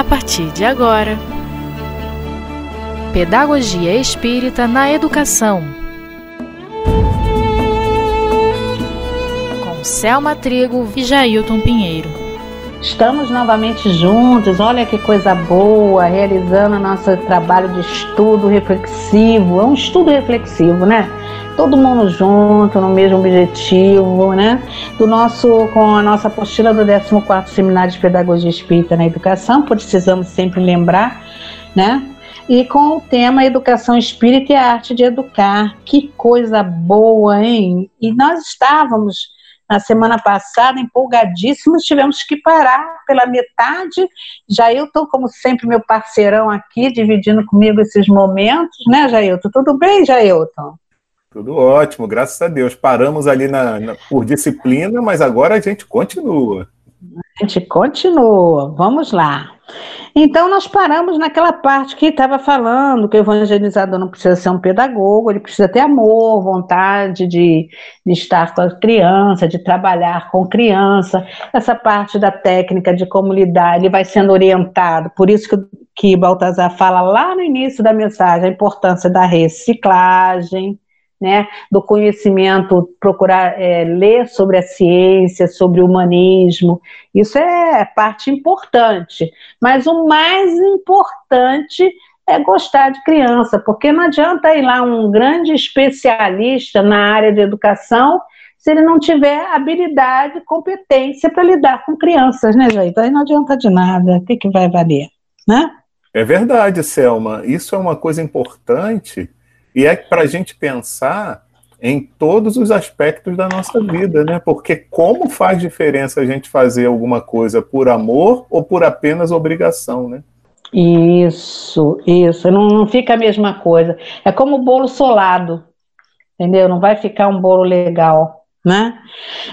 a partir de agora. Pedagogia Espírita na Educação. Com Selma Trigo e Jailton Pinheiro. Estamos novamente juntos, olha que coisa boa, realizando nosso trabalho de estudo reflexivo. É um estudo reflexivo, né? Todo mundo junto, no mesmo objetivo, né? Do nosso, com a nossa apostila do 14º Seminário de Pedagogia Espírita na Educação, precisamos sempre lembrar, né? E com o tema Educação Espírita e a Arte de Educar. Que coisa boa, hein? E nós estávamos na semana passada, empolgadíssimos, tivemos que parar pela metade. Jailton, como sempre, meu parceirão aqui, dividindo comigo esses momentos, né, Jailton? Tudo bem, Jailton? Tudo ótimo, graças a Deus. Paramos ali na, na, por disciplina, mas agora a gente continua. A gente continua, vamos lá. Então, nós paramos naquela parte que estava falando que o evangelizador não precisa ser um pedagogo, ele precisa ter amor, vontade de, de estar com a criança, de trabalhar com criança. Essa parte da técnica de como lidar, ele vai sendo orientado. Por isso que, que Baltazar fala lá no início da mensagem a importância da reciclagem né, do conhecimento, procurar é, ler sobre a ciência, sobre o humanismo, isso é parte importante. Mas o mais importante é gostar de criança, porque não adianta ir lá um grande especialista na área de educação se ele não tiver habilidade, competência para lidar com crianças, né, Jair? Aí não adianta de nada, o que, que vai valer, né? É verdade, Selma. Isso é uma coisa importante e é para a gente pensar em todos os aspectos da nossa vida, né? Porque como faz diferença a gente fazer alguma coisa por amor ou por apenas obrigação, né? Isso, isso. Não, não fica a mesma coisa. É como o bolo solado, entendeu? Não vai ficar um bolo legal, né?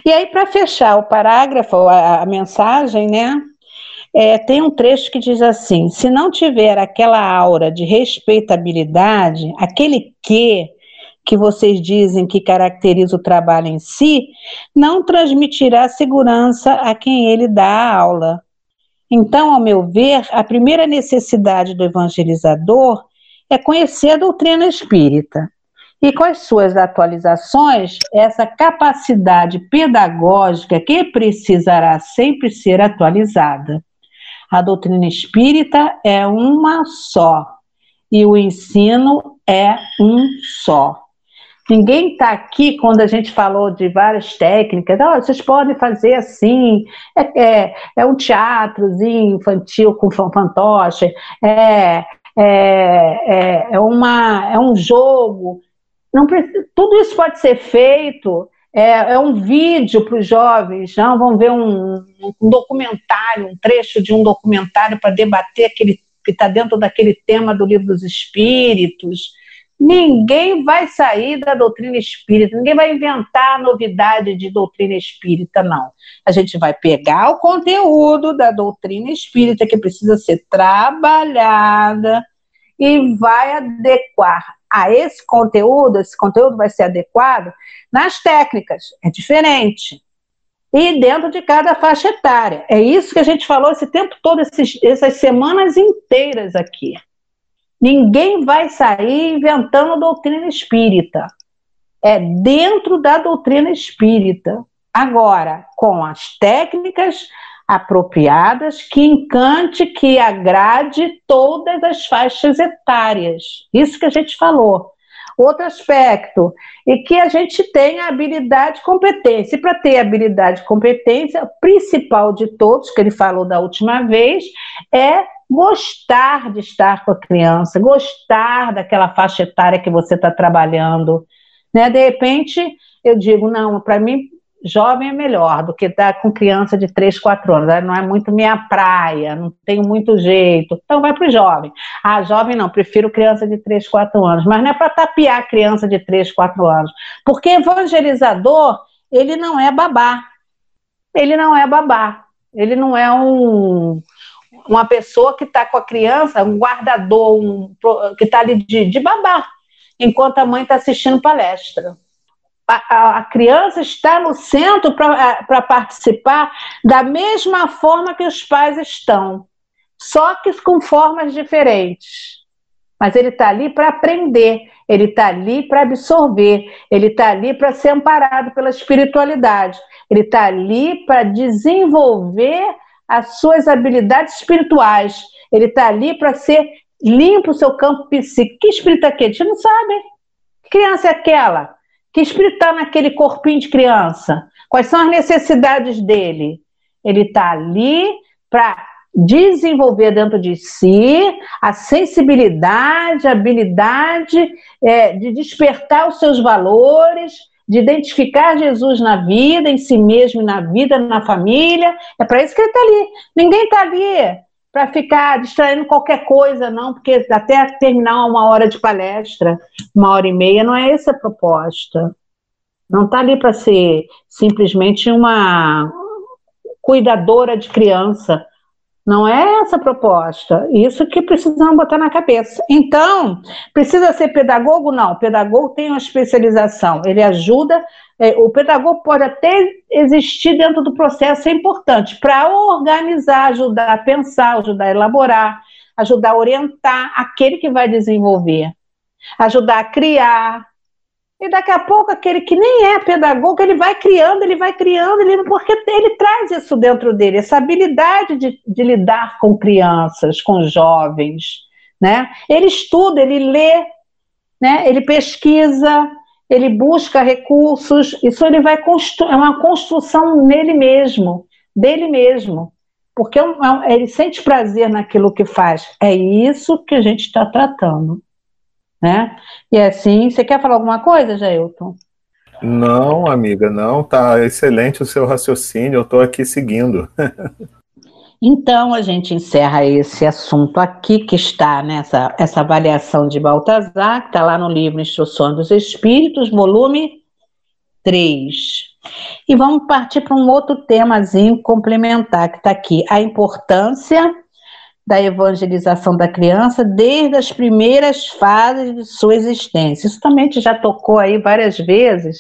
E aí, para fechar o parágrafo, a, a mensagem, né? É, tem um trecho que diz assim: se não tiver aquela aura de respeitabilidade, aquele que que vocês dizem que caracteriza o trabalho em si, não transmitirá segurança a quem ele dá a aula. Então, ao meu ver, a primeira necessidade do evangelizador é conhecer a doutrina espírita. E com as suas atualizações, essa capacidade pedagógica que precisará sempre ser atualizada. A doutrina espírita é uma só e o ensino é um só. Ninguém está aqui quando a gente falou de várias técnicas. Oh, vocês podem fazer assim. É, é, é um teatrozinho infantil com fantoche. É, é, é, é, uma, é um jogo. Não, tudo isso pode ser feito é, é um vídeo para os jovens, não? vão ver um, um, documentário, um trecho de um documentário para debater aquele que está dentro daquele tema do livro dos Espíritos. Ninguém vai sair da doutrina espírita, ninguém vai inventar novidade de doutrina espírita, não. A gente vai pegar o conteúdo da doutrina espírita que precisa ser trabalhada e vai adequar a esse conteúdo, esse conteúdo vai ser adequado nas técnicas, é diferente. E dentro de cada faixa etária. É isso que a gente falou esse tempo todo, esses, essas semanas inteiras aqui. Ninguém vai sair inventando doutrina espírita. É dentro da doutrina espírita. Agora, com as técnicas apropriadas que encante, que agrade todas as faixas etárias. Isso que a gente falou. Outro aspecto, e que a gente tenha habilidade e competência. E para ter habilidade e competência, o principal de todos, que ele falou da última vez, é gostar de estar com a criança, gostar daquela faixa etária que você está trabalhando. Né? De repente, eu digo, não, para mim, jovem é melhor do que estar tá com criança de 3, 4 anos. Não é muito minha praia, não tenho muito jeito. Então vai para o jovem. Ah, jovem não, prefiro criança de 3, 4 anos. Mas não é para tapear criança de 3, 4 anos. Porque evangelizador, ele não é babá. Ele não é babá. Ele não é um, uma pessoa que está com a criança, um guardador, um, que está ali de, de babá, enquanto a mãe está assistindo palestra a, a criança está no centro para participar da mesma forma que os pais estão. só que com formas diferentes. Mas ele está ali para aprender, ele está ali para absorver, ele está ali para ser amparado pela espiritualidade, ele está ali para desenvolver as suas habilidades espirituais, ele está ali para ser limpo o seu campo psíquico. Que espírito é aquele? A gente não sabe. Que criança é aquela? Que espírito está naquele corpinho de criança? Quais são as necessidades dele? Ele está ali para desenvolver dentro de si a sensibilidade, a habilidade é, de despertar os seus valores, de identificar Jesus na vida, em si mesmo, na vida, na família. É para isso que ele está ali. Ninguém está ali para ficar distraindo qualquer coisa, não, porque até terminar uma hora de palestra, uma hora e meia, não é essa a proposta. Não está ali para ser simplesmente uma cuidadora de criança. Não é essa a proposta. Isso que precisamos botar na cabeça. Então, precisa ser pedagogo? Não. O pedagogo tem uma especialização. Ele ajuda. É, o pedagogo pode até existir dentro do processo, é importante, para organizar, ajudar a pensar, ajudar a elaborar, ajudar a orientar aquele que vai desenvolver, ajudar a criar, e daqui a pouco aquele que nem é pedagogo, ele vai criando, ele vai criando, ele, porque ele traz isso dentro dele, essa habilidade de, de lidar com crianças, com jovens. Né? Ele estuda, ele lê, né? ele pesquisa, ele busca recursos, isso ele vai construir, é uma construção nele mesmo, dele mesmo. Porque é é ele sente prazer naquilo que faz. É isso que a gente está tratando né? E assim, você quer falar alguma coisa, Jailton? Não, amiga, não, tá excelente o seu raciocínio, eu estou aqui seguindo. então, a gente encerra esse assunto aqui, que está nessa essa avaliação de Baltazar, que está lá no livro Instruções dos Espíritos, volume 3. E vamos partir para um outro temazinho complementar, que está aqui, a importância da evangelização da criança desde as primeiras fases de sua existência. Isso também já tocou aí várias vezes,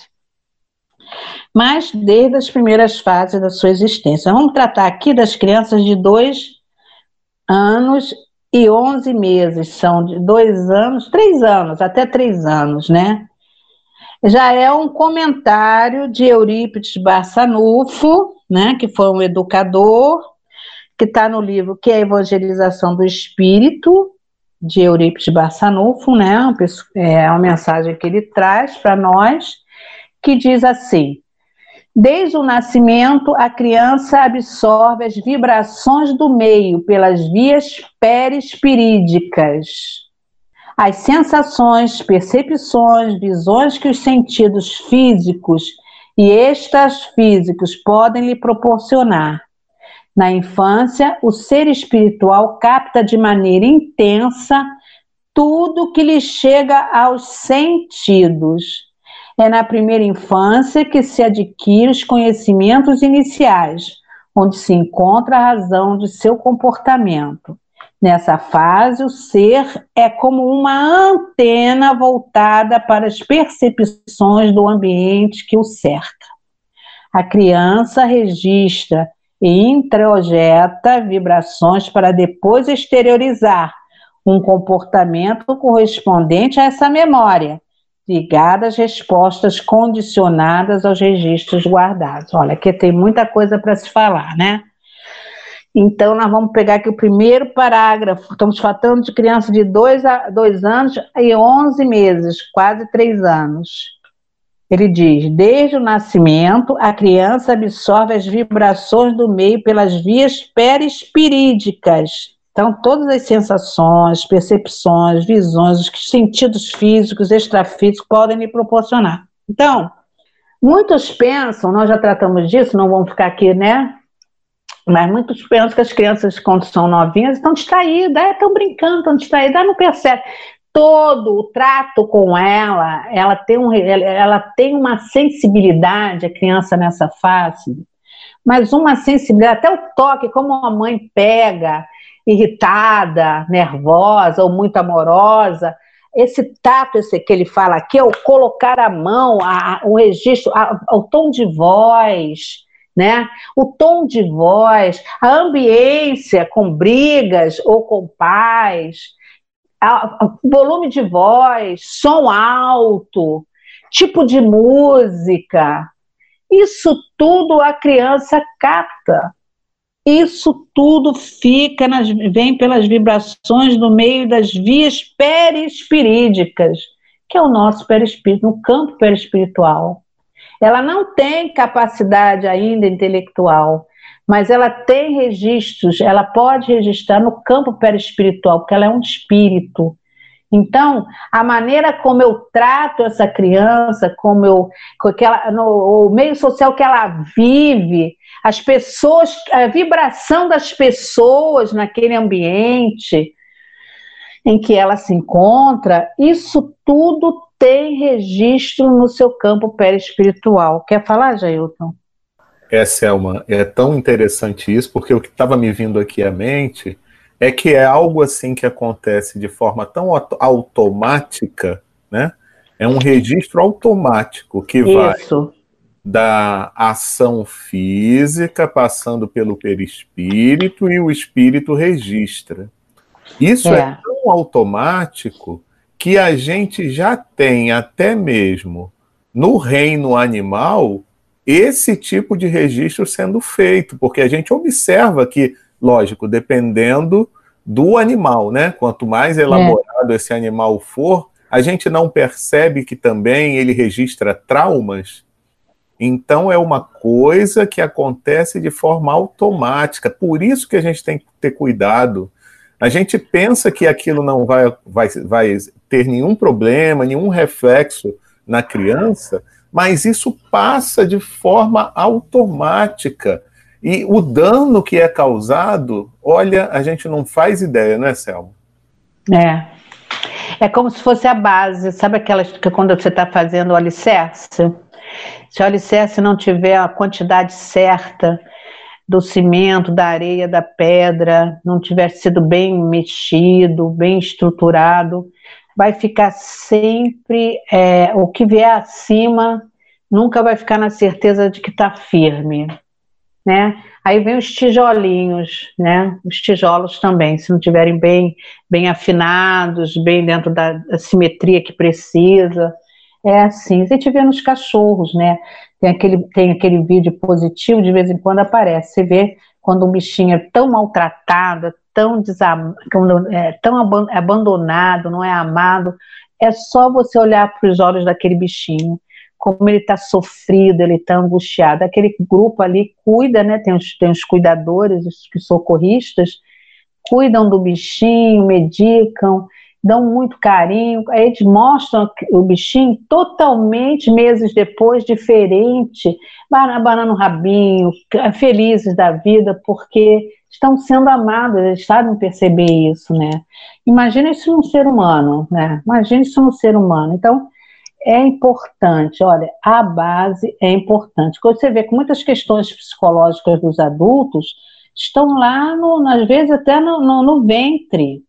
mas desde as primeiras fases da sua existência. Vamos tratar aqui das crianças de dois anos e onze meses, são de dois anos, três anos, até três anos, né? Já é um comentário de Eurípides Barçanufo, né, que foi um educador que está no livro que é a Evangelização do Espírito, de Eurípides Barçanufo, né? É uma mensagem que ele traz para nós, que diz assim: Desde o nascimento, a criança absorve as vibrações do meio pelas vias perispirídicas. As sensações, percepções, visões que os sentidos físicos e extrafísicos podem lhe proporcionar na infância, o ser espiritual capta de maneira intensa tudo que lhe chega aos sentidos. É na primeira infância que se adquire os conhecimentos iniciais, onde se encontra a razão de seu comportamento. Nessa fase, o ser é como uma antena voltada para as percepções do ambiente que o cerca. A criança registra e introjeta vibrações para depois exteriorizar um comportamento correspondente a essa memória, ligada às respostas condicionadas aos registros guardados. Olha, aqui tem muita coisa para se falar, né? Então, nós vamos pegar aqui o primeiro parágrafo. Estamos falando de criança de dois, a, dois anos e 11 meses, quase três anos. Ele diz: desde o nascimento, a criança absorve as vibrações do meio pelas vias perispirídicas. Então, todas as sensações, percepções, visões, os sentidos físicos, extrafísicos podem lhe proporcionar. Então, muitos pensam, nós já tratamos disso, não vamos ficar aqui, né? Mas muitos pensam que as crianças, quando são novinhas, estão distraídas, estão brincando, estão distraídas, não percebe todo o trato com ela, ela tem, um, ela tem uma sensibilidade, a criança nessa fase, mas uma sensibilidade, até o toque, como a mãe pega, irritada, nervosa ou muito amorosa, esse tato esse que ele fala aqui é o colocar a mão, a, o registro, a, o tom de voz, né? O tom de voz, a ambiência com brigas ou com paz, volume de voz, som alto, tipo de música. Isso tudo a criança capta. Isso tudo fica nas, vem pelas vibrações no meio das vias perispirídicas, que é o nosso perispírito, no campo perispiritual. Ela não tem capacidade ainda intelectual, mas ela tem registros, ela pode registrar no campo perispiritual, porque ela é um espírito. Então, a maneira como eu trato essa criança, como eu, no o meio social que ela vive, as pessoas, a vibração das pessoas naquele ambiente em que ela se encontra, isso tudo tem registro no seu campo perispiritual. Quer falar, Jailton? É, Selma, é tão interessante isso, porque o que estava me vindo aqui à mente é que é algo assim que acontece de forma tão automática, né? É um registro automático que vai Isso. da ação física passando pelo perispírito e o espírito registra. Isso é, é tão automático que a gente já tem até mesmo no reino animal esse tipo de registro sendo feito, porque a gente observa que lógico, dependendo do animal, né? Quanto mais elaborado é. esse animal for, a gente não percebe que também ele registra traumas. Então é uma coisa que acontece de forma automática. Por isso que a gente tem que ter cuidado. A gente pensa que aquilo não vai, vai, vai ter nenhum problema, nenhum reflexo na criança, mas isso passa de forma automática. E o dano que é causado, olha, a gente não faz ideia, não é, Selma? É. É como se fosse a base, sabe aquelas que quando você está fazendo o alicerce? Se o alicerce não tiver a quantidade certa do cimento, da areia, da pedra, não tiver sido bem mexido, bem estruturado, vai ficar sempre é, o que vier acima nunca vai ficar na certeza de que está firme né? Aí vem os tijolinhos, né? Os tijolos também, se não tiverem bem, bem afinados, bem dentro da, simetria que precisa. É assim. Gente vê nos cachorros, né? Tem aquele, tem aquele vídeo positivo, de vez em quando aparece. Você vê quando um bichinho é tão maltratado, tão, desam, é, tão abandonado, não é amado. É só você olhar para os olhos daquele bichinho como ele está sofrido, ele está angustiado. Aquele grupo ali cuida, né? Tem os, tem os cuidadores, os socorristas, cuidam do bichinho, medicam, dão muito carinho. Aí eles mostram o bichinho totalmente meses depois, diferente, abanando o rabinho, felizes da vida, porque estão sendo amados, eles sabem perceber isso, né? Imagina isso num ser humano, né? Imagina isso num ser humano. Então, é importante, olha, a base é importante. Quando você vê que muitas questões psicológicas dos adultos estão lá, no, às vezes até no, no, no ventre,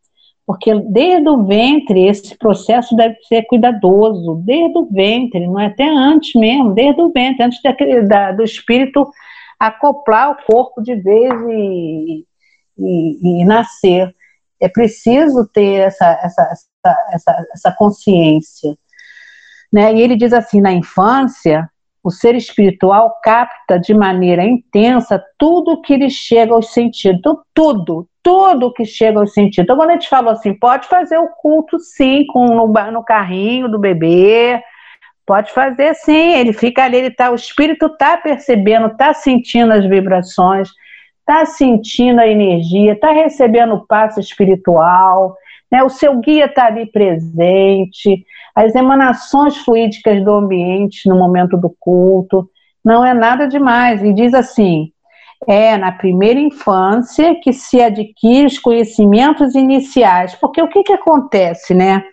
porque desde o ventre esse processo deve ser cuidadoso, desde o ventre, não é até antes mesmo, desde o ventre, antes daquele, da, do espírito acoplar o corpo de vez e, e, e nascer. É preciso ter essa, essa, essa, essa, consciência. Né? E ele diz assim: na infância, o ser espiritual capta de maneira intensa tudo que lhe chega aos sentidos, então, tudo, tudo que chega aos sentidos. Então, quando a gente falou assim, pode fazer o culto sim, com, no, no carrinho do bebê, pode fazer sim, ele fica ali, ele tá, o espírito está percebendo, está sentindo as vibrações, está sentindo a energia, está recebendo o passo espiritual, né? o seu guia está ali presente, as emanações fluídicas do ambiente no momento do culto, não é nada demais. E diz assim: é na primeira infância que se adquire os conhecimentos iniciais, porque o que, que acontece, né?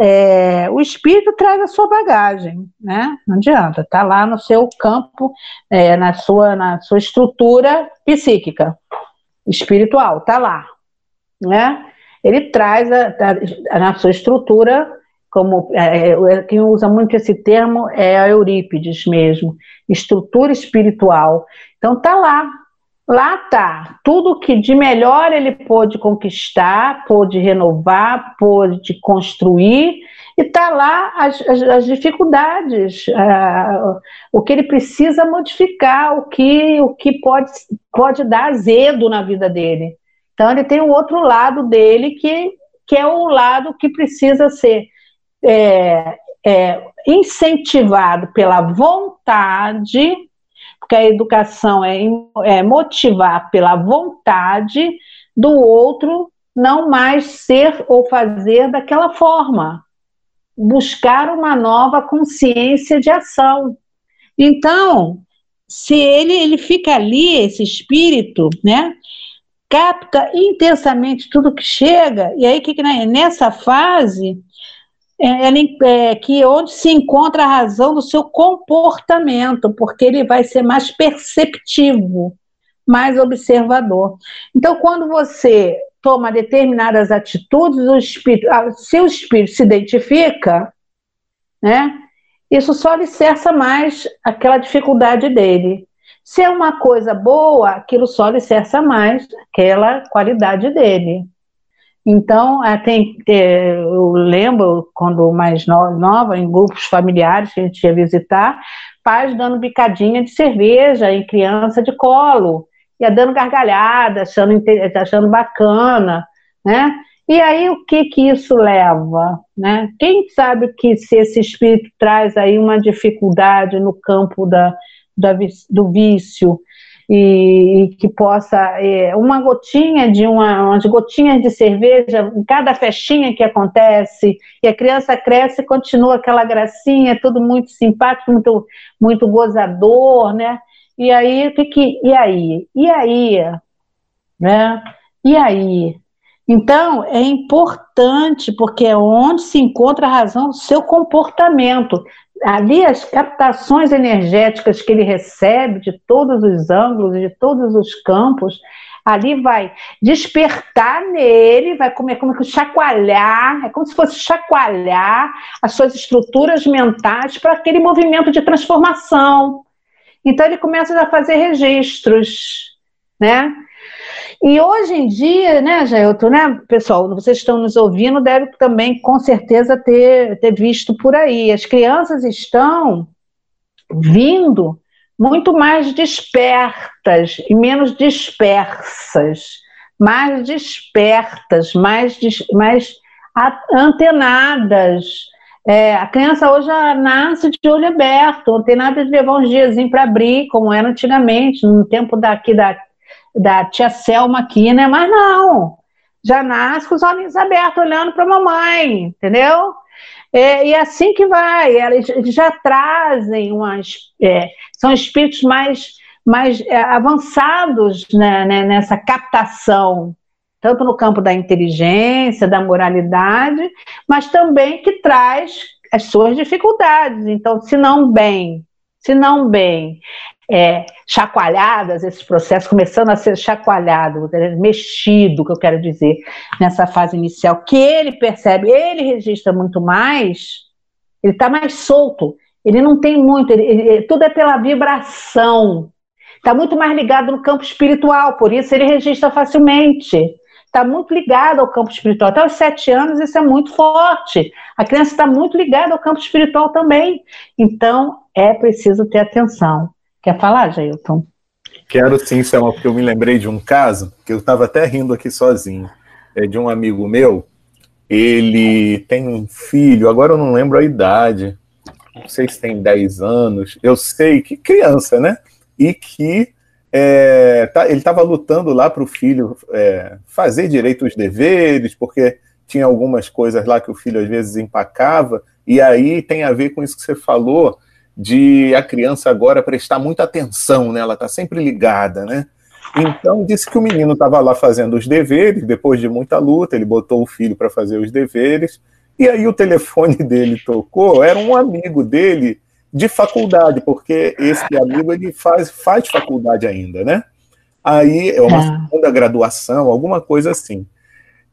É, o espírito traz a sua bagagem, né? Não adianta, tá lá no seu campo, é, na, sua, na sua estrutura psíquica, espiritual, tá lá, né? Ele traz a, a, na sua estrutura como é, é, quem usa muito esse termo é a Eurípides mesmo, estrutura espiritual. Então tá lá. Lá tá tudo que de melhor ele pôde conquistar, pôde renovar, pôde construir, e tá lá as, as, as dificuldades, uh, o que ele precisa modificar, o que, o que pode, pode dar azedo na vida dele. Então ele tem um outro lado dele que, que é o lado que precisa ser é, é, incentivado pela vontade, porque a educação é, é motivar pela vontade do outro não mais ser ou fazer daquela forma, buscar uma nova consciência de ação. Então, se ele, ele fica ali, esse espírito, né, capta intensamente tudo que chega, e aí que, que né, nessa fase é, que onde se encontra a razão do seu comportamento, porque ele vai ser mais perceptivo, mais observador. Então, quando você toma determinadas atitudes, o espírito, se o espírito se identifica, né, isso só alicerça mais aquela dificuldade dele. Se é uma coisa boa, aquilo só alicerça mais aquela qualidade dele. Então, é, tem, é, eu lembro, quando mais nova, em grupos familiares que a gente ia visitar, pais dando bicadinha de cerveja em criança de colo, ia dando gargalhada, achando, achando bacana, né? E aí, o que que isso leva? Né? Quem sabe que se esse espírito traz aí uma dificuldade no campo da, da do vício, e, e que possa é, uma gotinha de uma, umas gotinhas de cerveja em cada festinha que acontece e a criança cresce e continua aquela gracinha, tudo muito simpático, muito muito gozador, né? E aí o que que e aí e aí, né? E aí então, é importante, porque é onde se encontra a razão do seu comportamento ali as captações energéticas que ele recebe de todos os ângulos, de todos os campos, ali vai despertar nele, vai comer como que chacoalhar, é como se fosse chacoalhar as suas estruturas mentais para aquele movimento de transformação. Então ele começa a fazer registros, né? E hoje em dia, né, Jailton, né, pessoal, vocês estão nos ouvindo, deve também, com certeza, ter, ter visto por aí. As crianças estão vindo muito mais despertas e menos dispersas, mais despertas, mais, mais antenadas. É, a criança hoje nasce de olho aberto, não tem nada de levar uns diazinhos para abrir, como era antigamente, no tempo daqui da da tia Selma aqui, né? Mas não, já nasce com os olhos abertos, olhando para a mamãe, entendeu? É, e é assim que vai, eles já trazem umas. É, são espíritos mais, mais é, avançados né, né, nessa captação, tanto no campo da inteligência, da moralidade, mas também que traz as suas dificuldades. Então, se não bem, se não bem é, chacoalhadas, esses processos começando a ser chacoalhado, mexido, que eu quero dizer, nessa fase inicial, que ele percebe, ele registra muito mais, ele está mais solto, ele não tem muito, ele, ele, tudo é pela vibração, está muito mais ligado no campo espiritual, por isso ele registra facilmente. Está muito ligado ao campo espiritual. Até os sete anos, isso é muito forte. A criança está muito ligada ao campo espiritual também. Então, é preciso ter atenção. Quer falar, Jailton? Quero sim, Selma, porque eu me lembrei de um caso que eu estava até rindo aqui sozinho. É de um amigo meu. Ele tem um filho, agora eu não lembro a idade, não sei se tem 10 anos, eu sei que criança, né? E que é, tá, ele estava lutando lá para o filho é, fazer direito os deveres, porque tinha algumas coisas lá que o filho às vezes empacava, e aí tem a ver com isso que você falou, de a criança agora prestar muita atenção, né? Ela está sempre ligada, né? Então disse que o menino estava lá fazendo os deveres, depois de muita luta, ele botou o filho para fazer os deveres, e aí o telefone dele tocou, era um amigo dele de faculdade, porque esse amigo ele faz, faz faculdade ainda, né? Aí é uma é. segunda graduação, alguma coisa assim.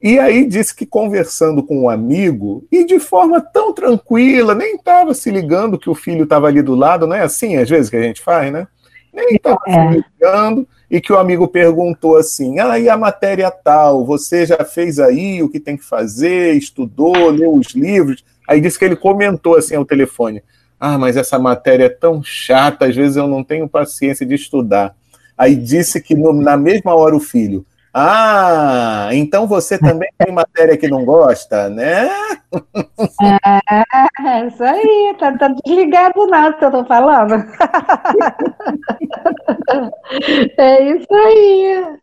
E aí disse que conversando com um amigo, e de forma tão tranquila, nem estava se ligando que o filho estava ali do lado, não é assim às vezes que a gente faz, né? Ele estava é. se ligando e que o amigo perguntou assim: ah, e a matéria tal, você já fez aí o que tem que fazer, estudou, leu os livros? Aí disse que ele comentou assim ao telefone: ah, mas essa matéria é tão chata, às vezes eu não tenho paciência de estudar. Aí disse que no, na mesma hora o filho: ah, então você também tem matéria que não gosta, né? É, isso aí, tá, tá desligado não que eu tô falando. É isso aí.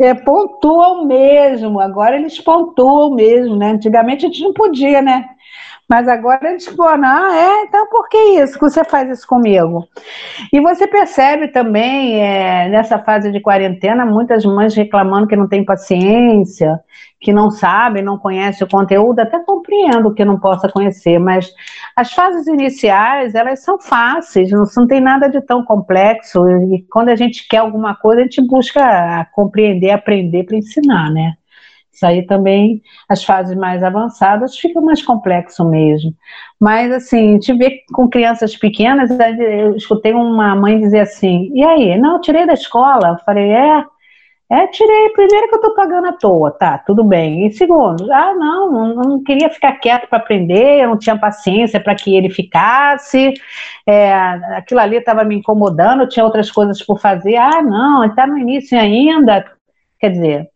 É, pontuam mesmo, agora eles pontuam mesmo, né? Antigamente a gente não podia, né? Mas agora eles falam, ah, é, então por que isso? Que você faz isso comigo? E você percebe também, é, nessa fase de quarentena, muitas mães reclamando que não tem paciência, que não sabem, não conhecem o conteúdo, até compreendo que não possa conhecer, mas as fases iniciais, elas são fáceis, não, não tem nada de tão complexo, e quando a gente quer alguma coisa, a gente busca compreender, aprender para ensinar, né? Isso aí também, as fases mais avançadas, fica mais complexo mesmo. Mas, assim, gente vê com crianças pequenas, eu escutei uma mãe dizer assim, e aí? Não, tirei da escola. Eu falei, é, é, tirei. Primeiro que eu estou pagando à toa, tá, tudo bem. E segundo, ah, não, não, não queria ficar quieto para aprender, eu não tinha paciência para que ele ficasse, é, aquilo ali estava me incomodando, eu tinha outras coisas por fazer. Ah, não, está no início ainda. Quer dizer,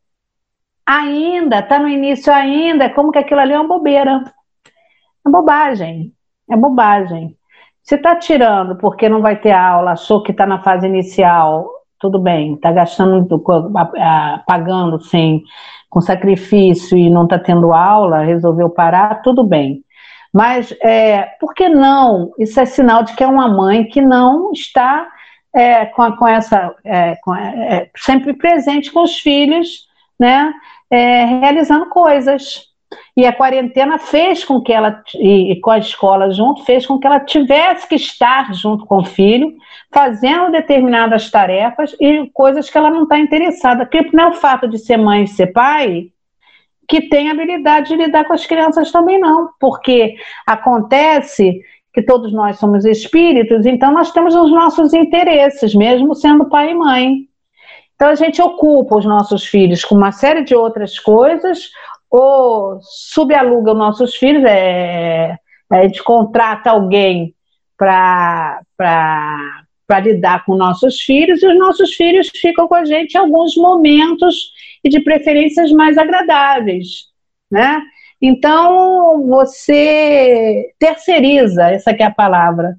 ainda, está no início ainda, como que aquilo ali é uma bobeira. É bobagem, é bobagem. Se está tirando porque não vai ter aula, achou que está na fase inicial, tudo bem, está gastando, pagando sim, com sacrifício e não está tendo aula, resolveu parar, tudo bem. Mas é, por que não? Isso é sinal de que é uma mãe que não está é, com, com, essa é, com, é, sempre presente com os filhos, né? É, realizando coisas. E a quarentena fez com que ela, e, com a escola junto, fez com que ela tivesse que estar junto com o filho, fazendo determinadas tarefas e coisas que ela não está interessada. Porque não é o fato de ser mãe e ser pai que tem habilidade de lidar com as crianças também não, porque acontece que todos nós somos espíritos, então nós temos os nossos interesses, mesmo sendo pai e mãe. Então a gente ocupa os nossos filhos com uma série de outras coisas, ou subaluga os nossos filhos, é, a gente contrata alguém para lidar com nossos filhos, e os nossos filhos ficam com a gente em alguns momentos e de preferências mais agradáveis, né? Então você terceiriza, essa é a palavra,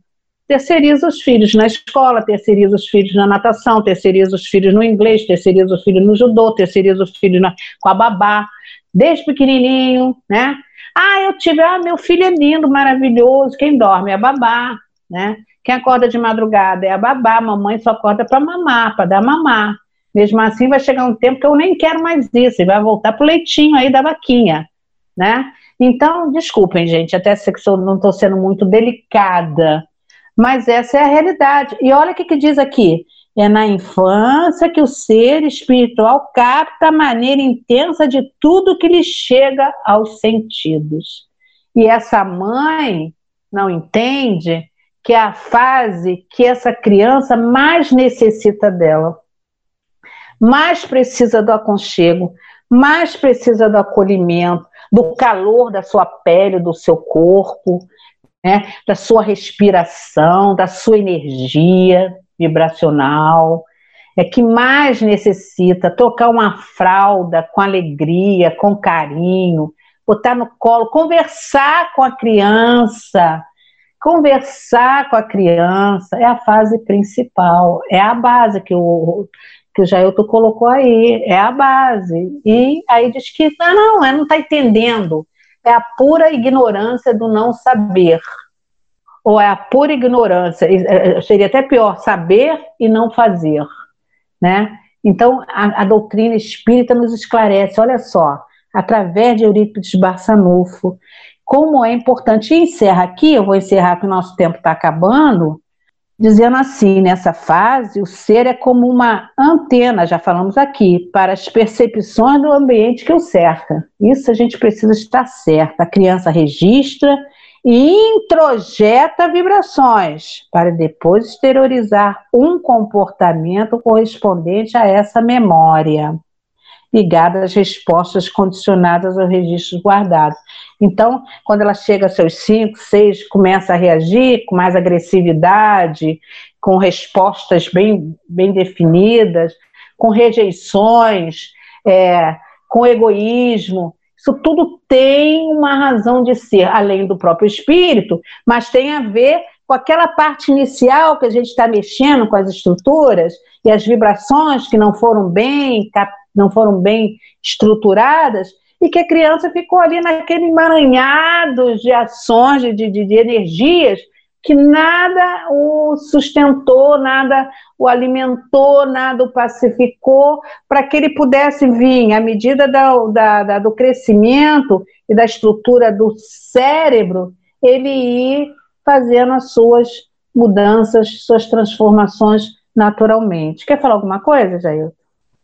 terceiriza os filhos na escola, terceiriza os filhos na natação, terceiriza os filhos no inglês, terceiriza os filhos no judô, terceiriza os filhos na, com a babá, desde pequenininho, né? Ah, eu tive, ah, meu filho é lindo, maravilhoso, quem dorme é a babá, né? Quem acorda de madrugada é a babá, mamãe só acorda para mamar, para dar mamar. Mesmo assim, vai chegar um tempo que eu nem quero mais isso, e vai voltar pro leitinho aí da vaquinha, né? Então, desculpem, gente, até se eu não estou sendo muito delicada, mas essa é a realidade. E olha o que, que diz aqui. É na infância que o ser espiritual capta a maneira intensa de tudo que lhe chega aos sentidos. E essa mãe não entende que é a fase que essa criança mais necessita dela. Mais precisa do aconchego, mais precisa do acolhimento, do calor da sua pele, do seu corpo, né, da sua respiração, da sua energia vibracional, é que mais necessita tocar uma fralda com alegria, com carinho, botar no colo, conversar com a criança, conversar com a criança é a fase principal, é a base que o que o Jailton colocou aí, é a base. E aí diz que não, não, ela não está entendendo é a pura ignorância do não saber. Ou é a pura ignorância, é, seria até pior, saber e não fazer. Né? Então, a, a doutrina espírita nos esclarece, olha só, através de Eurípides Barçanufo, como é importante. E encerra aqui, eu vou encerrar que o nosso tempo está acabando, dizendo assim: nessa fase, o ser é como uma antena, já falamos aqui, para as percepções do ambiente que o cerca. Isso a gente precisa estar certo. A criança registra e introjeta vibrações para depois exteriorizar um comportamento correspondente a essa memória, ligada às respostas condicionadas aos registros guardados. Então, quando ela chega a seus 5, 6, começa a reagir com mais agressividade, com respostas bem, bem definidas, com rejeições, é, com egoísmo. Isso tudo tem uma razão de ser, além do próprio espírito, mas tem a ver com aquela parte inicial que a gente está mexendo com as estruturas e as vibrações que não foram bem, não foram bem estruturadas e que a criança ficou ali naquele emaranhado de ações, de, de, de energias que nada o sustentou, nada o alimentou, nada o pacificou, para que ele pudesse vir, à medida da, da, da, do crescimento e da estrutura do cérebro, ele ir fazendo as suas mudanças, suas transformações naturalmente. Quer falar alguma coisa, Jair?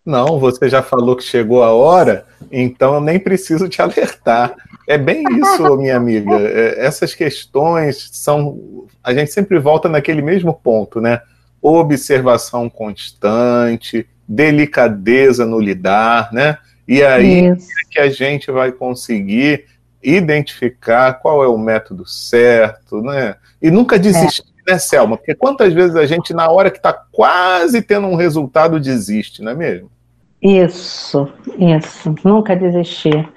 Não, você já falou que chegou a hora, então eu nem preciso te alertar. É bem isso, minha amiga. É, essas questões são. A gente sempre volta naquele mesmo ponto, né? Observação constante, delicadeza no lidar, né? E aí é que a gente vai conseguir identificar qual é o método certo, né? E nunca desistir, é. né, Selma? Porque quantas vezes a gente, na hora que está quase tendo um resultado, desiste, não é mesmo? Isso, isso, nunca desistir.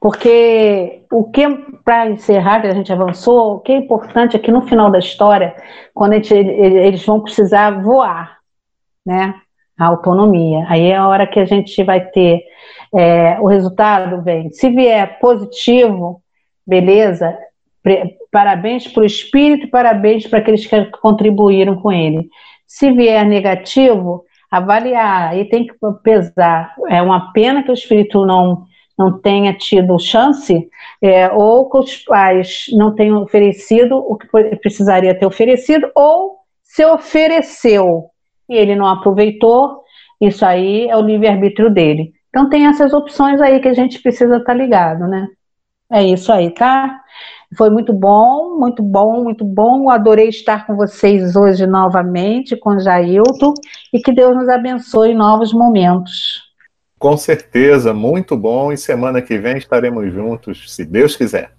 Porque o que, para encerrar, que a gente avançou, o que é importante é que no final da história, quando gente, eles vão precisar voar, né? A autonomia. Aí é a hora que a gente vai ter é, o resultado, vem. Se vier positivo, beleza, parabéns para o espírito, parabéns para aqueles que contribuíram com ele. Se vier negativo, avaliar, e tem que pesar. É uma pena que o espírito não, não tenha tido chance, é, ou que os pais não tenham oferecido o que precisaria ter oferecido, ou se ofereceu e ele não aproveitou, isso aí é o livre-arbítrio dele. Então tem essas opções aí que a gente precisa estar tá ligado, né? É isso aí, tá? Foi muito bom, muito bom, muito bom. Adorei estar com vocês hoje novamente, com Jailton, e que Deus nos abençoe em novos momentos. Com certeza, muito bom. E semana que vem estaremos juntos, se Deus quiser.